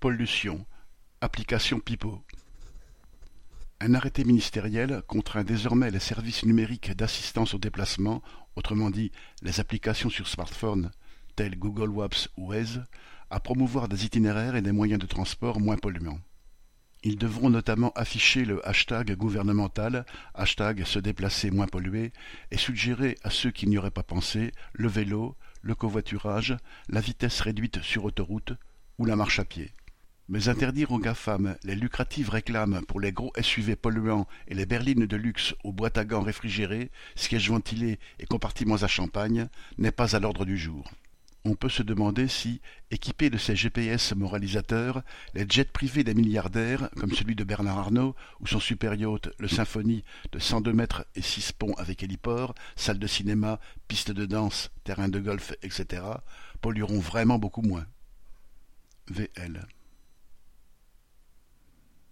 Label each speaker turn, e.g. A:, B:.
A: Pollution, application Pipo. Un arrêté ministériel contraint désormais les services numériques d'assistance au déplacement, autrement dit les applications sur smartphone telles Google Maps ou Waze, à promouvoir des itinéraires et des moyens de transport moins polluants. Ils devront notamment afficher le hashtag gouvernemental, hashtag se déplacer moins pollué, et suggérer à ceux qui n'y auraient pas pensé le vélo, le covoiturage, la vitesse réduite sur autoroute ou la marche à pied. Mais interdire aux GAFAM les lucratives réclames pour les gros SUV polluants et les berlines de luxe aux boîtes à gants réfrigérées, sièges ventilés et compartiments à champagne n'est pas à l'ordre du jour. On peut se demander si, équipés de ces GPS moralisateurs, les jets privés des milliardaires, comme celui de Bernard Arnault ou son super yacht, le Symphonie, de 102 mètres et 6 ponts avec héliport, salle de cinéma, piste de danse, terrain de golf, etc., pollueront vraiment beaucoup moins. VL